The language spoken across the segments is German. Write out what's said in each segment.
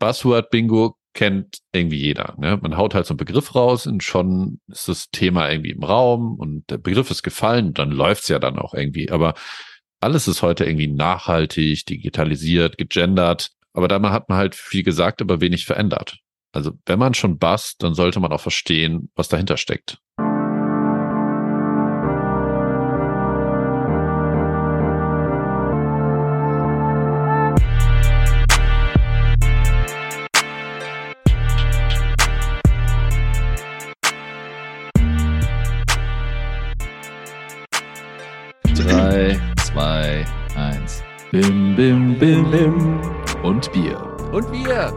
Buzzword-Bingo kennt irgendwie jeder. Ne? Man haut halt so einen Begriff raus und schon ist das Thema irgendwie im Raum und der Begriff ist gefallen, dann läuft's ja dann auch irgendwie. Aber alles ist heute irgendwie nachhaltig, digitalisiert, gegendert. Aber da hat man halt viel gesagt, aber wenig verändert. Also wenn man schon bust, dann sollte man auch verstehen, was dahinter steckt. Bim, bim, bim, bim. Und Bier. Und Bier.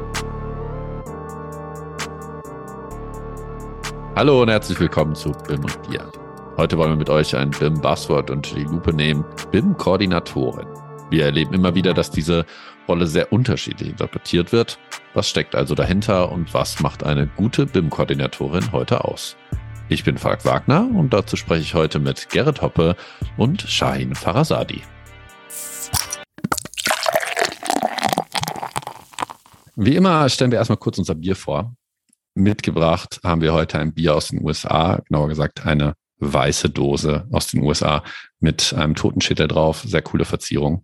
Hallo und herzlich willkommen zu BIM und Bier. Heute wollen wir mit euch ein BIM-Buzzword unter die Lupe nehmen. BIM-Koordinatorin. Wir erleben immer wieder, dass diese Rolle sehr unterschiedlich interpretiert wird. Was steckt also dahinter und was macht eine gute BIM-Koordinatorin heute aus? Ich bin Falk Wagner und dazu spreche ich heute mit Gerrit Hoppe und Shahin Farasadi. Wie immer stellen wir erstmal kurz unser Bier vor. Mitgebracht haben wir heute ein Bier aus den USA, genauer gesagt eine weiße Dose aus den USA mit einem Totenschädel drauf, sehr coole Verzierung.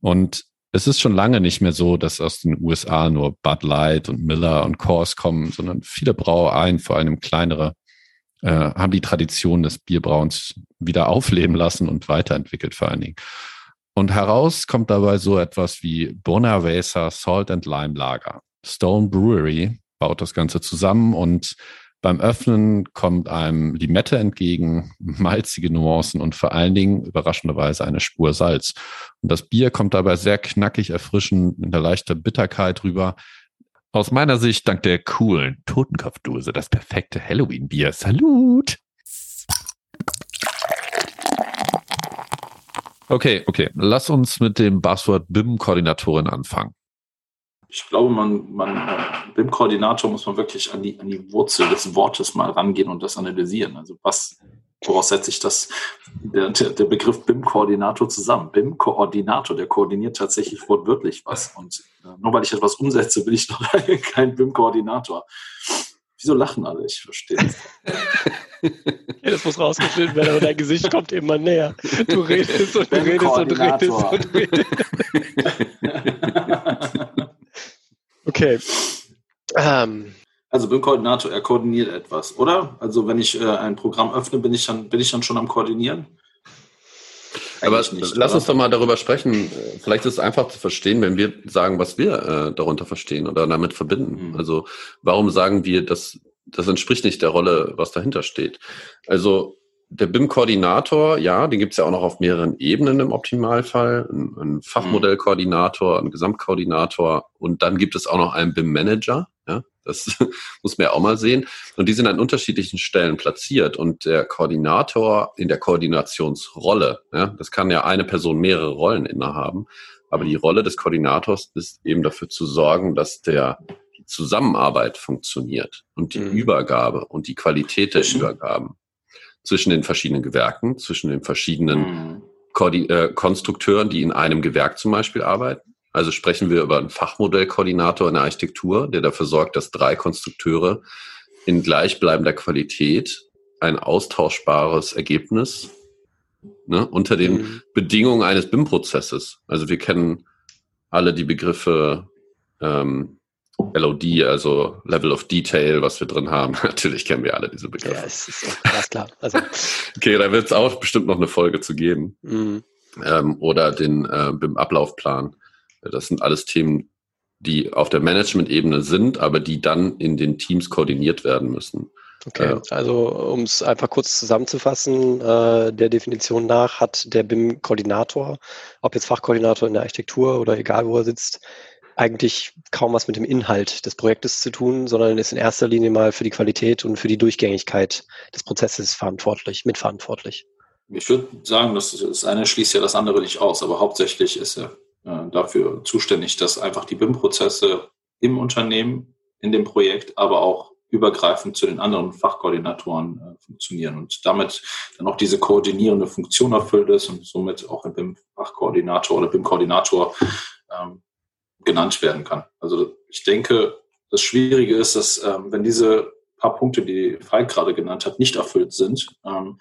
Und es ist schon lange nicht mehr so, dass aus den USA nur Bud Light und Miller und Coors kommen, sondern viele Brauereien, vor allem kleinere, äh, haben die Tradition des Bierbrauens wieder aufleben lassen und weiterentwickelt vor allen Dingen. Und heraus kommt dabei so etwas wie Bonavesa Salt and Lime Lager. Stone Brewery baut das Ganze zusammen und beim Öffnen kommt einem Limette entgegen, malzige Nuancen und vor allen Dingen überraschenderweise eine Spur Salz. Und das Bier kommt dabei sehr knackig, erfrischend, mit einer leichten Bitterkeit rüber. Aus meiner Sicht dank der coolen Totenkopfdose das perfekte Halloween-Bier. Salut! Okay, okay. Lass uns mit dem Buzzword BIM-Koordinatorin anfangen. Ich glaube, man, man BIM-Koordinator muss man wirklich an die, an die Wurzel des Wortes mal rangehen und das analysieren. Also was, woraus setze ich das, der, der Begriff BIM-Koordinator zusammen? BIM-Koordinator, der koordiniert tatsächlich wortwörtlich was. Und äh, nur weil ich etwas umsetze, bin ich doch kein BIM-Koordinator. Wieso lachen alle? Ich verstehe das. ja, das muss rausgefilmt werden, aber dein Gesicht kommt immer näher. Du redest und du redest und redest und redest. okay. Ähm. Also BIM-Koordinator, er koordiniert etwas, oder? Also wenn ich äh, ein Programm öffne, bin ich dann, bin ich dann schon am Koordinieren? Aber nicht, lass uns doch mal darüber sprechen. Vielleicht ist es einfach zu verstehen, wenn wir sagen, was wir äh, darunter verstehen oder damit verbinden. Mhm. Also warum sagen wir, dass das entspricht nicht der Rolle, was dahinter steht. Also der BIM-Koordinator, ja, den gibt es ja auch noch auf mehreren Ebenen im Optimalfall. Ein, ein Fachmodellkoordinator, ein Gesamtkoordinator und dann gibt es auch noch einen BIM-Manager. Das muss man ja auch mal sehen. Und die sind an unterschiedlichen Stellen platziert. Und der Koordinator in der Koordinationsrolle, ja, das kann ja eine Person mehrere Rollen innehaben. Aber die Rolle des Koordinators ist eben dafür zu sorgen, dass der die Zusammenarbeit funktioniert und die mhm. Übergabe und die Qualität der Übergaben zwischen den verschiedenen Gewerken, zwischen den verschiedenen mhm. äh, Konstrukteuren, die in einem Gewerk zum Beispiel arbeiten also sprechen wir über einen Fachmodellkoordinator in der Architektur, der dafür sorgt, dass drei Konstrukteure in gleichbleibender Qualität ein austauschbares Ergebnis ne, unter den mhm. Bedingungen eines BIM-Prozesses. Also wir kennen alle die Begriffe ähm, LOD, also Level of Detail, was wir drin haben. Natürlich kennen wir alle diese Begriffe. Ja, ist, ist klar. Also. okay, da wird es auch bestimmt noch eine Folge zu geben. Mhm. Ähm, oder den äh, BIM-Ablaufplan. Das sind alles Themen, die auf der Management-Ebene sind, aber die dann in den Teams koordiniert werden müssen. Okay, also um es einfach kurz zusammenzufassen, äh, der Definition nach hat der BIM-Koordinator, ob jetzt Fachkoordinator in der Architektur oder egal wo er sitzt, eigentlich kaum was mit dem Inhalt des Projektes zu tun, sondern ist in erster Linie mal für die Qualität und für die Durchgängigkeit des Prozesses verantwortlich, mitverantwortlich. Ich würde sagen, das, das eine schließt ja das andere nicht aus, aber hauptsächlich ist er dafür zuständig, dass einfach die BIM-Prozesse im Unternehmen, in dem Projekt, aber auch übergreifend zu den anderen Fachkoordinatoren äh, funktionieren und damit dann auch diese koordinierende Funktion erfüllt ist und somit auch ein BIM-Fachkoordinator oder BIM-Koordinator ähm, genannt werden kann. Also ich denke, das Schwierige ist, dass ähm, wenn diese paar Punkte, die Falk gerade genannt hat, nicht erfüllt sind, ähm,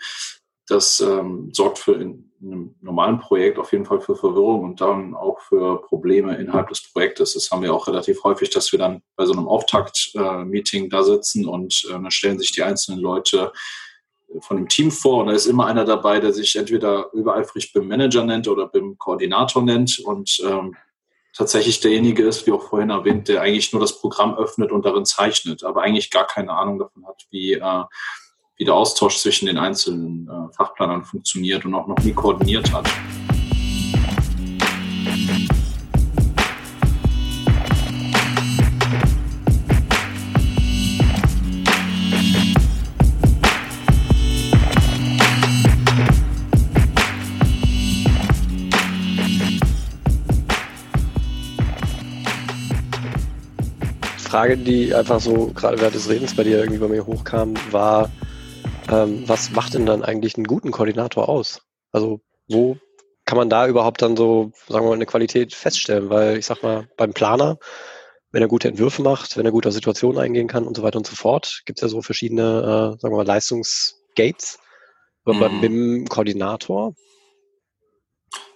das ähm, sorgt für in, in, einem normalen Projekt auf jeden Fall für Verwirrung und dann auch für Probleme innerhalb des Projektes. Das haben wir auch relativ häufig, dass wir dann bei so einem Auftakt-Meeting äh, da sitzen und äh, dann stellen sich die einzelnen Leute von dem Team vor und da ist immer einer dabei, der sich entweder übereifrig BIM Manager nennt oder BIM Koordinator nennt und ähm, tatsächlich derjenige ist, wie auch vorhin erwähnt, der eigentlich nur das Programm öffnet und darin zeichnet, aber eigentlich gar keine Ahnung davon hat, wie äh, wie der Austausch zwischen den einzelnen äh, Fachplanern funktioniert und auch noch nie koordiniert hat. Frage, die einfach so gerade während des Redens bei dir irgendwie bei mir hochkam, war, ähm, was macht denn dann eigentlich einen guten Koordinator aus? Also wo kann man da überhaupt dann so, sagen wir mal, eine Qualität feststellen? Weil ich sag mal, beim Planer, wenn er gute Entwürfe macht, wenn er gut auf Situationen eingehen kann und so weiter und so fort, gibt es ja so verschiedene, äh, sagen wir mal, Leistungsgates. Aber mhm. beim BIM-Koordinator,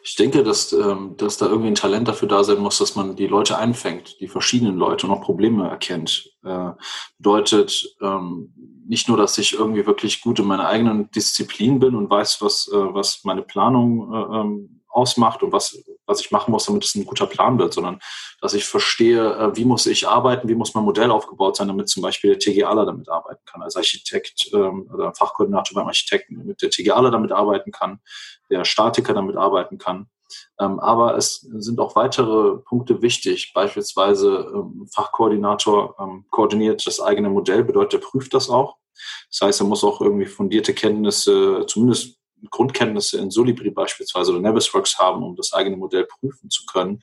ich denke, dass, ähm, dass da irgendwie ein Talent dafür da sein muss, dass man die Leute einfängt, die verschiedenen Leute und auch Probleme erkennt. Äh, bedeutet ähm, nicht nur, dass ich irgendwie wirklich gut in meiner eigenen Disziplin bin und weiß, was, äh, was meine Planung äh, ähm, ausmacht und was, was ich machen muss, damit es ein guter Plan wird, sondern dass ich verstehe, äh, wie muss ich arbeiten, wie muss mein Modell aufgebaut sein, damit zum Beispiel der TGAler damit arbeiten kann, als Architekt ähm, oder Fachkoordinator beim Architekten, damit der TGAler damit arbeiten kann, der Statiker damit arbeiten kann. Ähm, aber es sind auch weitere Punkte wichtig. Beispielsweise ähm, Fachkoordinator ähm, koordiniert das eigene Modell, bedeutet, er prüft das auch. Das heißt, er muss auch irgendwie fundierte Kenntnisse, zumindest Grundkenntnisse in Solibri beispielsweise oder Navisworks haben, um das eigene Modell prüfen zu können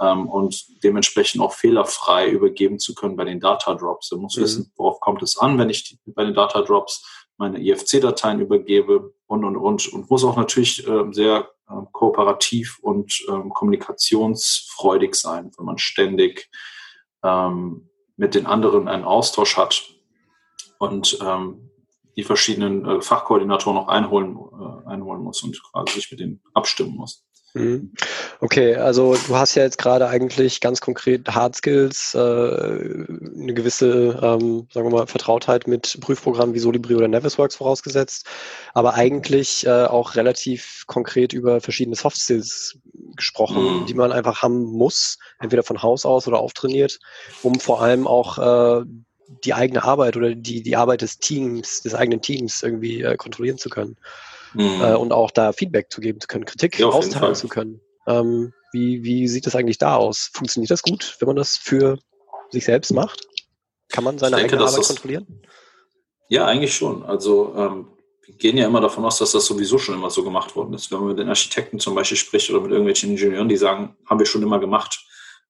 ähm, und dementsprechend auch fehlerfrei übergeben zu können bei den Data Drops. Er muss mhm. wissen, worauf kommt es an, wenn ich die, bei den Data Drops meine IFC-Dateien übergebe und, und, und. Und muss auch natürlich äh, sehr äh, kooperativ und ähm, kommunikationsfreudig sein, wenn man ständig ähm, mit den anderen einen Austausch hat und ähm, die verschiedenen äh, Fachkoordinatoren noch einholen, äh, einholen muss und quasi sich mit denen abstimmen muss. Mhm. Okay, also du hast ja jetzt gerade eigentlich ganz konkret Hard Skills, äh, eine gewisse, ähm, sagen wir mal, Vertrautheit mit Prüfprogrammen wie Solibri oder Navisworks vorausgesetzt, aber eigentlich äh, auch relativ konkret über verschiedene Soft Skills gesprochen, mhm. die man einfach haben muss, entweder von Haus aus oder auftrainiert, um vor allem auch äh, die eigene Arbeit oder die, die Arbeit des Teams, des eigenen Teams irgendwie äh, kontrollieren zu können mhm. äh, und auch da Feedback zu geben zu können, Kritik ja, austeilen zu können. Ähm, wie, wie sieht das eigentlich da aus? Funktioniert das gut, wenn man das für sich selbst macht? Kann man seine denke, eigene Arbeit kontrollieren? Ja, eigentlich schon. Also ähm, wir gehen ja immer davon aus, dass das sowieso schon immer so gemacht worden ist. Wenn man mit den Architekten zum Beispiel spricht oder mit irgendwelchen Ingenieuren, die sagen, haben wir schon immer gemacht.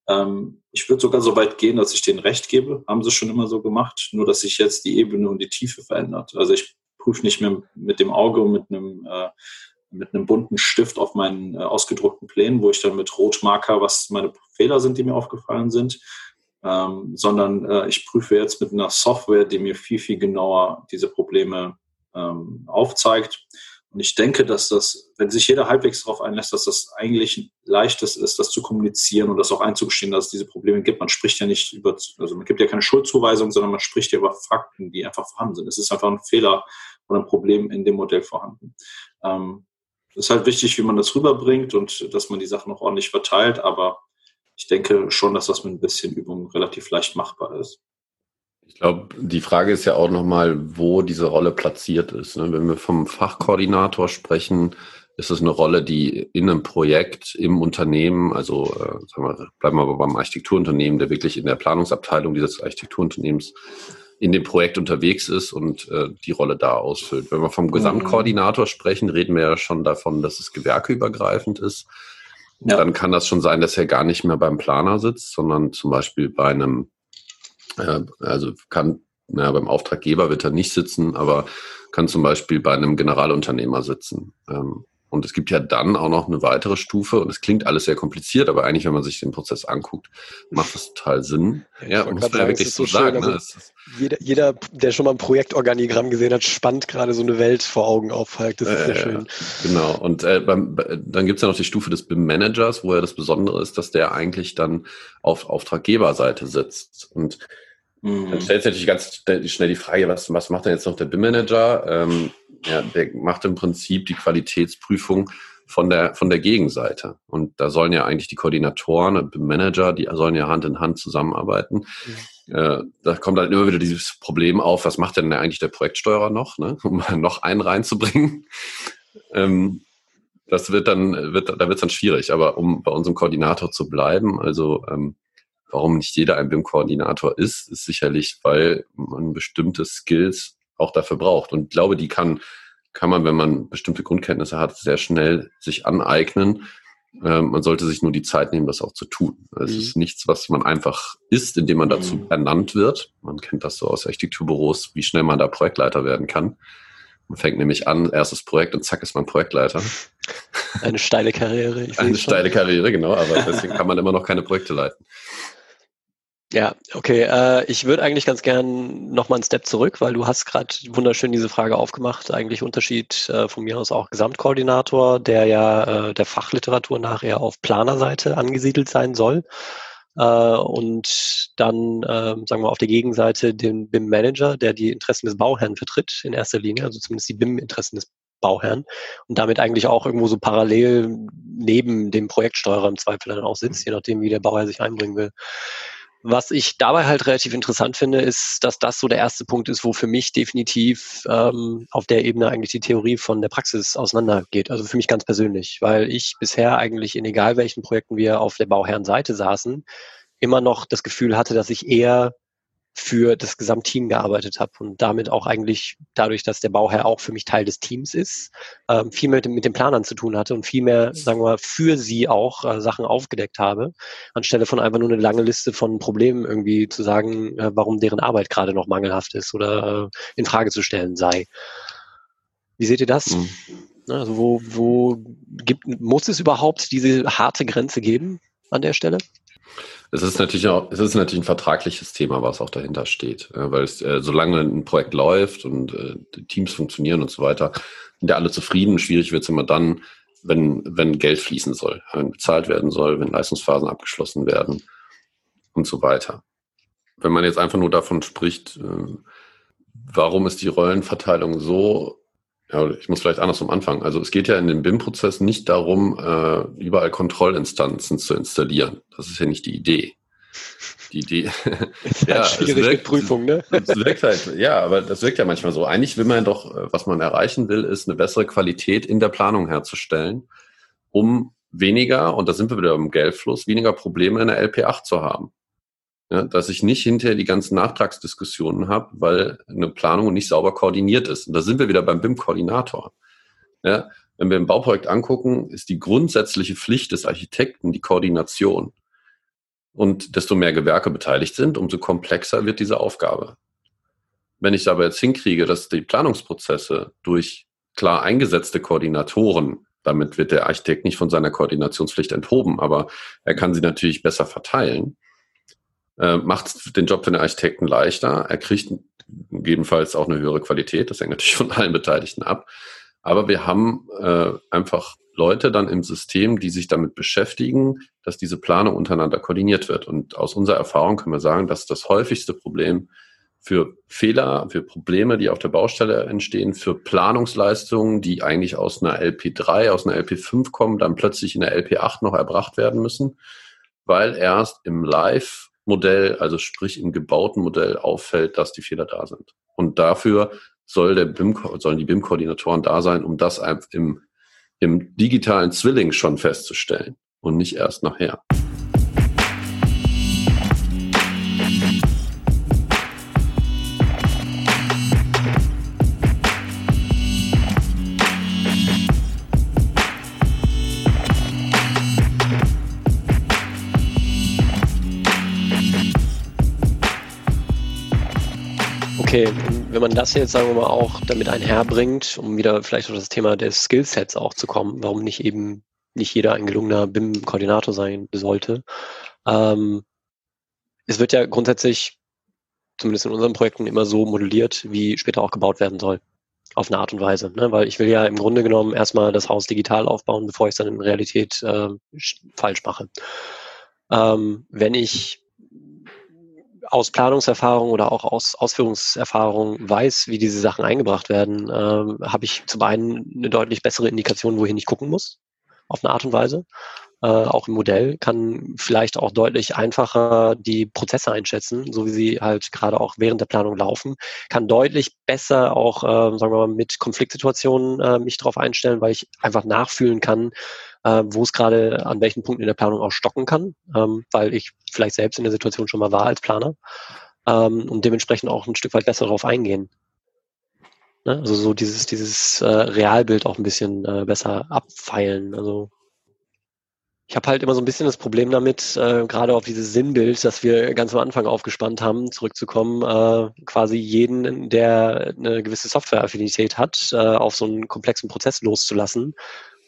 Ähm, ich würde sogar so weit gehen, dass ich denen recht gebe. Haben sie schon immer so gemacht, nur dass sich jetzt die Ebene und die Tiefe verändert. Also ich prüfe nicht mehr mit dem Auge und mit einem, äh, mit einem bunten Stift auf meinen äh, ausgedruckten Plänen, wo ich dann mit Rotmarker, was meine Fehler sind, die mir aufgefallen sind, ähm, sondern äh, ich prüfe jetzt mit einer Software, die mir viel, viel genauer diese Probleme ähm, aufzeigt. Und ich denke, dass das, wenn sich jeder halbwegs darauf einlässt, dass das eigentlich leichtes ist, das zu kommunizieren und das auch einzugestehen, dass es diese Probleme gibt. Man spricht ja nicht über, also man gibt ja keine Schuldzuweisung, sondern man spricht ja über Fakten, die einfach vorhanden sind. Es ist einfach ein Fehler oder ein Problem in dem Modell vorhanden. Ähm, ist halt wichtig, wie man das rüberbringt und dass man die Sachen noch ordentlich verteilt, aber ich denke schon, dass das mit ein bisschen Übung relativ leicht machbar ist. Ich glaube, die Frage ist ja auch nochmal, wo diese Rolle platziert ist. Ne? Wenn wir vom Fachkoordinator sprechen, ist es eine Rolle, die in einem Projekt, im Unternehmen, also äh, sagen wir, bleiben wir aber beim Architekturunternehmen, der wirklich in der Planungsabteilung dieses Architekturunternehmens in dem Projekt unterwegs ist und äh, die Rolle da ausfüllt. Wenn wir vom mhm. Gesamtkoordinator sprechen, reden wir ja schon davon, dass es gewerkeübergreifend ist. Ja. Dann kann das schon sein, dass er gar nicht mehr beim Planer sitzt, sondern zum Beispiel bei einem, also kann, naja, beim Auftraggeber wird er nicht sitzen, aber kann zum Beispiel bei einem Generalunternehmer sitzen. Ähm, Und es gibt ja dann auch noch eine weitere Stufe und es klingt alles sehr kompliziert, aber eigentlich, wenn man sich den Prozess anguckt, macht das total Sinn. Ja, muss man ja wirklich so sagen. Schön, ne? also jeder, jeder, der schon mal ein Projektorganigramm gesehen hat, spannt gerade so eine Welt vor Augen auf. Das ist äh, sehr schön. Genau. Und äh, beim, dann gibt es ja noch die Stufe des BIM-Managers, wo ja das Besondere ist, dass der eigentlich dann auf Auftraggeberseite sitzt. Und mhm. dann stellt sich natürlich ganz schnell die Frage, was, was macht denn jetzt noch der BIM-Manager? Ähm, ja, der macht im Prinzip die Qualitätsprüfung von der, von der Gegenseite. Und da sollen ja eigentlich die Koordinatoren und Manager, die sollen ja Hand in Hand zusammenarbeiten. Mhm. Äh, da kommt halt immer wieder dieses Problem auf, was macht denn eigentlich der Projektsteuerer noch, ne? um noch einen reinzubringen. Ähm, das wird dann, wird, da wird es dann schwierig. Aber um bei unserem Koordinator zu bleiben, also ähm, warum nicht jeder ein BIM-Koordinator ist, ist sicherlich, weil man bestimmte Skills auch dafür braucht. Und ich glaube, die kann, kann man, wenn man bestimmte Grundkenntnisse hat, sehr schnell sich aneignen. Ähm, man sollte sich nur die Zeit nehmen, das auch zu tun. Es mhm. ist nichts, was man einfach ist, indem man dazu mhm. ernannt wird. Man kennt das so aus Architekturbüros, wie schnell man da Projektleiter werden kann. Man fängt nämlich an, erstes Projekt und zack ist man Projektleiter. Eine steile Karriere. Eine steile Karriere, genau, aber deswegen kann man immer noch keine Projekte leiten. Ja, okay. Äh, ich würde eigentlich ganz gern nochmal einen Step zurück, weil du hast gerade wunderschön diese Frage aufgemacht. Eigentlich Unterschied äh, von mir aus auch Gesamtkoordinator, der ja äh, der Fachliteratur nachher auf Planerseite angesiedelt sein soll. Äh, und dann, äh, sagen wir auf der Gegenseite den BIM-Manager, der die Interessen des Bauherrn vertritt in erster Linie, also zumindest die BIM-Interessen des Bauherrn und damit eigentlich auch irgendwo so parallel neben dem Projektsteuerer im Zweifel dann auch sitzt, je nachdem, wie der Bauherr sich einbringen will. Was ich dabei halt relativ interessant finde, ist, dass das so der erste Punkt ist, wo für mich definitiv ähm, auf der Ebene eigentlich die Theorie von der Praxis auseinandergeht. Also für mich ganz persönlich, weil ich bisher eigentlich in egal welchen Projekten wir auf der Bauherrenseite saßen, immer noch das Gefühl hatte, dass ich eher für das Gesamtteam gearbeitet habe und damit auch eigentlich dadurch, dass der Bauherr auch für mich Teil des Teams ist, ähm, viel mehr mit, den Planern zu tun hatte und viel mehr, sagen wir mal, für sie auch äh, Sachen aufgedeckt habe, anstelle von einfach nur eine lange Liste von Problemen irgendwie zu sagen, äh, warum deren Arbeit gerade noch mangelhaft ist oder äh, in Frage zu stellen sei. Wie seht ihr das? Mhm. Also wo, wo gibt, muss es überhaupt diese harte Grenze geben an der Stelle? Es ist natürlich auch, es ist natürlich ein vertragliches Thema, was auch dahinter steht, weil es, äh, solange ein Projekt läuft und äh, Teams funktionieren und so weiter, sind ja alle zufrieden. Schwierig wird es immer dann, wenn, wenn Geld fließen soll, wenn bezahlt werden soll, wenn Leistungsphasen abgeschlossen werden und so weiter. Wenn man jetzt einfach nur davon spricht, äh, warum ist die Rollenverteilung so ja, ich muss vielleicht andersrum anfangen. Also es geht ja in dem BIM-Prozess nicht darum, äh, überall Kontrollinstanzen zu installieren. Das ist ja nicht die Idee. Die Idee. Ist ja, halt schwierig wirkt, mit Prüfung, ne? Es wirkt halt, ja, aber das wirkt ja manchmal so. Eigentlich will man doch, äh, was man erreichen will, ist eine bessere Qualität in der Planung herzustellen, um weniger, und da sind wir wieder im Geldfluss, weniger Probleme in der LP8 zu haben. Ja, dass ich nicht hinterher die ganzen Nachtragsdiskussionen habe, weil eine Planung nicht sauber koordiniert ist. Und da sind wir wieder beim BIM-Koordinator. Ja, wenn wir ein Bauprojekt angucken, ist die grundsätzliche Pflicht des Architekten die Koordination. Und desto mehr Gewerke beteiligt sind, umso komplexer wird diese Aufgabe. Wenn ich aber jetzt hinkriege, dass die Planungsprozesse durch klar eingesetzte Koordinatoren, damit wird der Architekt nicht von seiner Koordinationspflicht enthoben, aber er kann sie natürlich besser verteilen, äh, macht den Job für den Architekten leichter. Er kriegt gegebenenfalls auch eine höhere Qualität. Das hängt natürlich von allen Beteiligten ab. Aber wir haben äh, einfach Leute dann im System, die sich damit beschäftigen, dass diese Planung untereinander koordiniert wird. Und aus unserer Erfahrung können wir sagen, dass das häufigste Problem für Fehler, für Probleme, die auf der Baustelle entstehen, für Planungsleistungen, die eigentlich aus einer LP3, aus einer LP5 kommen, dann plötzlich in der LP8 noch erbracht werden müssen, weil erst im Live Modell, also sprich im gebauten Modell auffällt, dass die Fehler da sind. Und dafür soll der BIM, sollen die BIM-Koordinatoren da sein, um das im, im digitalen Zwilling schon festzustellen und nicht erst nachher. Okay, wenn man das jetzt, sagen wir mal, auch damit einherbringt, um wieder vielleicht auf das Thema des Skillsets auch zu kommen, warum nicht eben nicht jeder ein gelungener BIM-Koordinator sein sollte. Ähm, es wird ja grundsätzlich, zumindest in unseren Projekten, immer so modelliert, wie später auch gebaut werden soll. Auf eine Art und Weise. Ne? Weil ich will ja im Grunde genommen erstmal das Haus digital aufbauen, bevor ich es dann in Realität äh, falsch mache. Ähm, wenn ich aus Planungserfahrung oder auch aus Ausführungserfahrung weiß, wie diese Sachen eingebracht werden, ähm, habe ich zum einen eine deutlich bessere Indikation, wohin ich gucken muss, auf eine Art und Weise. Äh, auch im Modell kann vielleicht auch deutlich einfacher die Prozesse einschätzen, so wie sie halt gerade auch während der Planung laufen, kann deutlich besser auch, äh, sagen wir mal, mit Konfliktsituationen äh, mich darauf einstellen, weil ich einfach nachfühlen kann, äh, wo es gerade an welchen Punkten in der Planung auch stocken kann, ähm, weil ich vielleicht selbst in der Situation schon mal war als Planer ähm, und dementsprechend auch ein Stück weit besser darauf eingehen. Ne? Also so dieses, dieses äh, Realbild auch ein bisschen äh, besser abfeilen. Also ich habe halt immer so ein bisschen das Problem damit, äh, gerade auf dieses Sinnbild, das wir ganz am Anfang aufgespannt haben, zurückzukommen, äh, quasi jeden, der eine gewisse Software-Affinität hat, äh, auf so einen komplexen Prozess loszulassen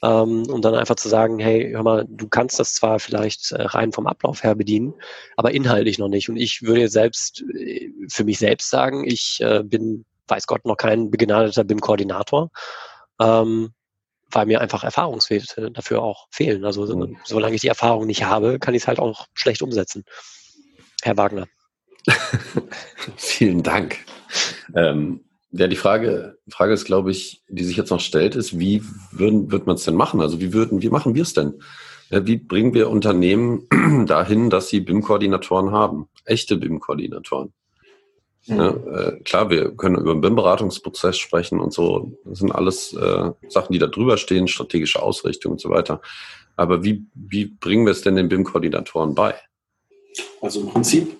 ähm, und dann einfach zu sagen, hey, hör mal, du kannst das zwar vielleicht äh, rein vom Ablauf her bedienen, aber inhaltlich noch nicht. Und ich würde jetzt selbst äh, für mich selbst sagen, ich äh, bin, weiß Gott, noch kein begnadeter BIM-Koordinator. Ähm, weil mir einfach Erfahrungswerte dafür auch fehlen. Also mhm. solange ich die Erfahrung nicht habe, kann ich es halt auch schlecht umsetzen. Herr Wagner. Vielen Dank. Ähm, ja, die Frage, Frage ist, glaube ich, die sich jetzt noch stellt, ist, wie würden, wird man es denn machen? Also wie würden, wie machen wir es denn? Wie bringen wir Unternehmen dahin, dass sie BIM-Koordinatoren haben? Echte BIM-Koordinatoren. Mhm. Ja, äh, klar, wir können über den BIM-Beratungsprozess sprechen und so. Das sind alles äh, Sachen, die da drüber stehen, strategische Ausrichtung und so weiter. Aber wie, wie bringen wir es denn den BIM-Koordinatoren bei? Also im Prinzip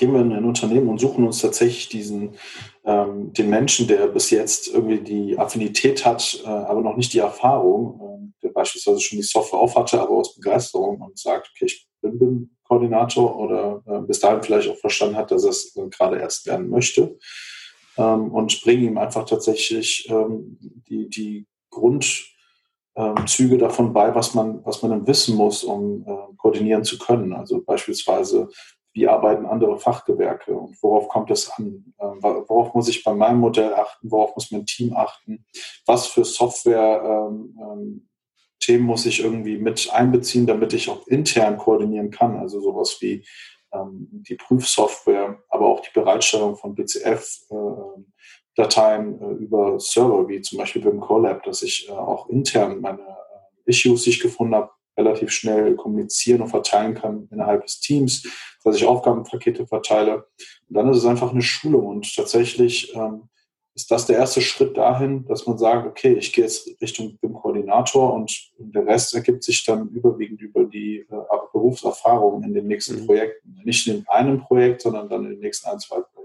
gehen wir in ein Unternehmen und suchen uns tatsächlich diesen, ähm, den Menschen, der bis jetzt irgendwie die Affinität hat, äh, aber noch nicht die Erfahrung, äh, der beispielsweise schon die Software auf hatte, aber aus Begeisterung und sagt, okay, ich bin BIM-Koordinator oder äh, bis dahin vielleicht auch verstanden hat, dass er es gerade erst werden möchte. Ähm, und bringe ihm einfach tatsächlich ähm, die, die Grundzüge ähm, davon bei, was man, was man dann wissen muss, um äh, koordinieren zu können. Also beispielsweise wie arbeiten andere Fachgewerke und worauf kommt es an? Ähm, worauf muss ich bei meinem Modell achten? Worauf muss mein Team achten? Was für Software-Themen ähm, ähm, muss ich irgendwie mit einbeziehen, damit ich auch intern koordinieren kann? Also sowas wie die Prüfsoftware, aber auch die Bereitstellung von BCF-Dateien äh, über Server, wie zum Beispiel beim Colab, dass ich äh, auch intern meine äh, Issues, die ich gefunden habe, relativ schnell kommunizieren und verteilen kann innerhalb des Teams, dass ich Aufgabenpakete verteile. Und dann ist es einfach eine Schulung und tatsächlich ähm, ist das der erste Schritt dahin, dass man sagt, okay, ich gehe jetzt Richtung BIM-Koordinator und der Rest ergibt sich dann überwiegend über die äh, Berufserfahrung in den nächsten mhm. Projekten. Nicht in einem Projekt, sondern dann in den nächsten ein, zwei Projekten.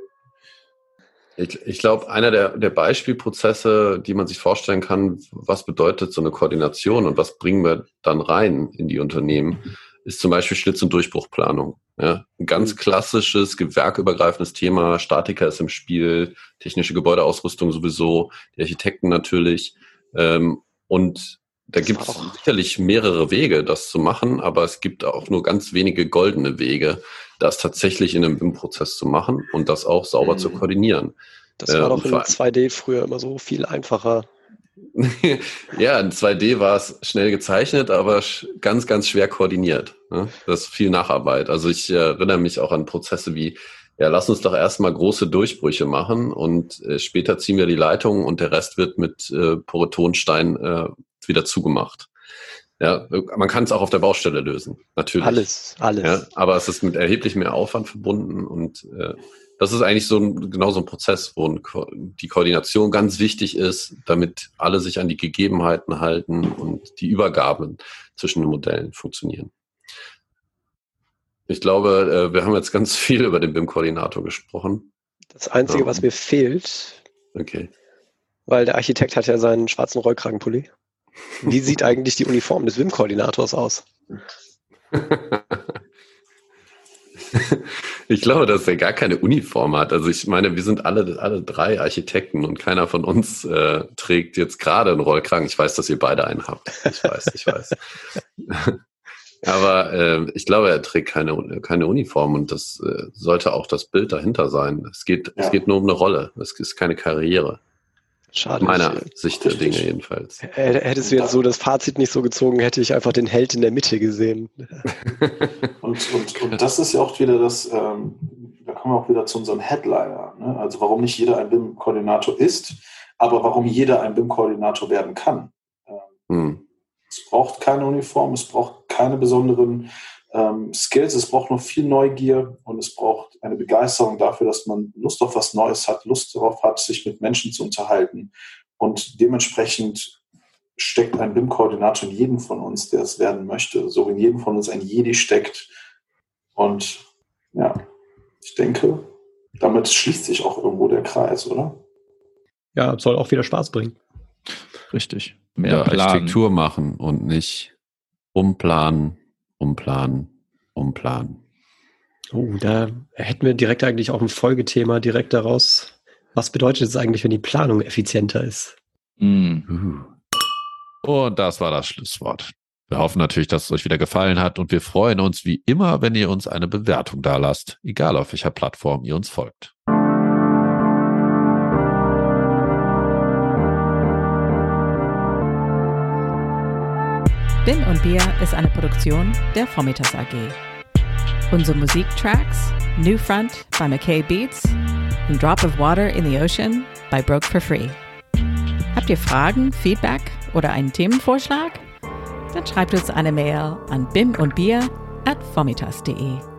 Ich, ich glaube, einer der, der Beispielprozesse, die man sich vorstellen kann, was bedeutet so eine Koordination und was bringen wir dann rein in die Unternehmen, ist zum Beispiel Schlitz- und Durchbruchplanung. Ja, ein ganz mhm. klassisches, gewerkübergreifendes Thema. Statiker ist im Spiel, technische Gebäudeausrüstung sowieso, die Architekten natürlich. Ähm, und da gibt es sicherlich mehrere Wege, das zu machen, aber es gibt auch nur ganz wenige goldene Wege, das tatsächlich in einem BIM-Prozess zu machen und das auch sauber mhm. zu koordinieren. Das war äh, doch in 2D früher immer so viel einfacher. ja, in 2D war es schnell gezeichnet, aber ganz, ganz schwer koordiniert. Ne? Das ist viel Nacharbeit. Also ich erinnere mich auch an Prozesse wie, ja, lass uns doch erstmal große Durchbrüche machen und äh, später ziehen wir die Leitung und der Rest wird mit äh, Porotonstein äh, wieder zugemacht. Ja, man kann es auch auf der Baustelle lösen, natürlich. Alles, alles. Ja, aber es ist mit erheblich mehr Aufwand verbunden und äh, das ist eigentlich so ein, genau so ein Prozess, wo die Koordination ganz wichtig ist, damit alle sich an die Gegebenheiten halten und die Übergaben zwischen den Modellen funktionieren. Ich glaube, äh, wir haben jetzt ganz viel über den BIM-Koordinator gesprochen. Das Einzige, um, was mir fehlt, okay. weil der Architekt hat ja seinen schwarzen Rollkragenpulli. Wie sieht eigentlich die Uniform des BIM-Koordinators aus? Ich glaube, dass er gar keine Uniform hat. Also ich meine, wir sind alle, alle drei Architekten und keiner von uns äh, trägt jetzt gerade einen Rollkragen. Ich weiß, dass ihr beide einen habt. Ich weiß, ich weiß. Aber äh, ich glaube, er trägt keine, keine Uniform und das äh, sollte auch das Bild dahinter sein. Es geht, ja. es geht nur um eine Rolle. Es ist keine Karriere. Schade. Meiner Sicht der Dinge jedenfalls. Hättest du jetzt so das Fazit nicht so gezogen, hätte ich einfach den Held in der Mitte gesehen. und, und, und das ist ja auch wieder das, ähm, da kommen wir auch wieder zu unserem Headliner. Ne? Also warum nicht jeder ein BIM-Koordinator ist, aber warum jeder ein BIM-Koordinator werden kann. Ähm, hm. Es braucht keine Uniform, es braucht keine besonderen ähm, Skills, es braucht noch viel Neugier und es braucht eine Begeisterung dafür, dass man Lust auf was Neues hat, Lust darauf hat, sich mit Menschen zu unterhalten. Und dementsprechend steckt ein BIM-Koordinator in jedem von uns, der es werden möchte, so wie in jedem von uns ein Jedi steckt. Und ja, ich denke, damit schließt sich auch irgendwo der Kreis, oder? Ja, soll auch wieder Spaß bringen. Richtig. Mehr Architektur machen und nicht umplanen, umplanen, umplanen. Oh, da hätten wir direkt eigentlich auch ein Folgethema direkt daraus. Was bedeutet es eigentlich, wenn die Planung effizienter ist? Mm. Und das war das Schlusswort. Wir hoffen natürlich, dass es euch wieder gefallen hat und wir freuen uns wie immer, wenn ihr uns eine Bewertung da lasst, egal auf welcher Plattform ihr uns folgt. Bin und Bier ist eine Produktion der Vormittags AG. Unsere Musiktracks New Front by McKay Beats und Drop of Water in the Ocean by Broke for Free. Habt ihr Fragen, Feedback oder einen Themenvorschlag? Dann schreibt uns eine Mail an bimundbier at vormittags.de.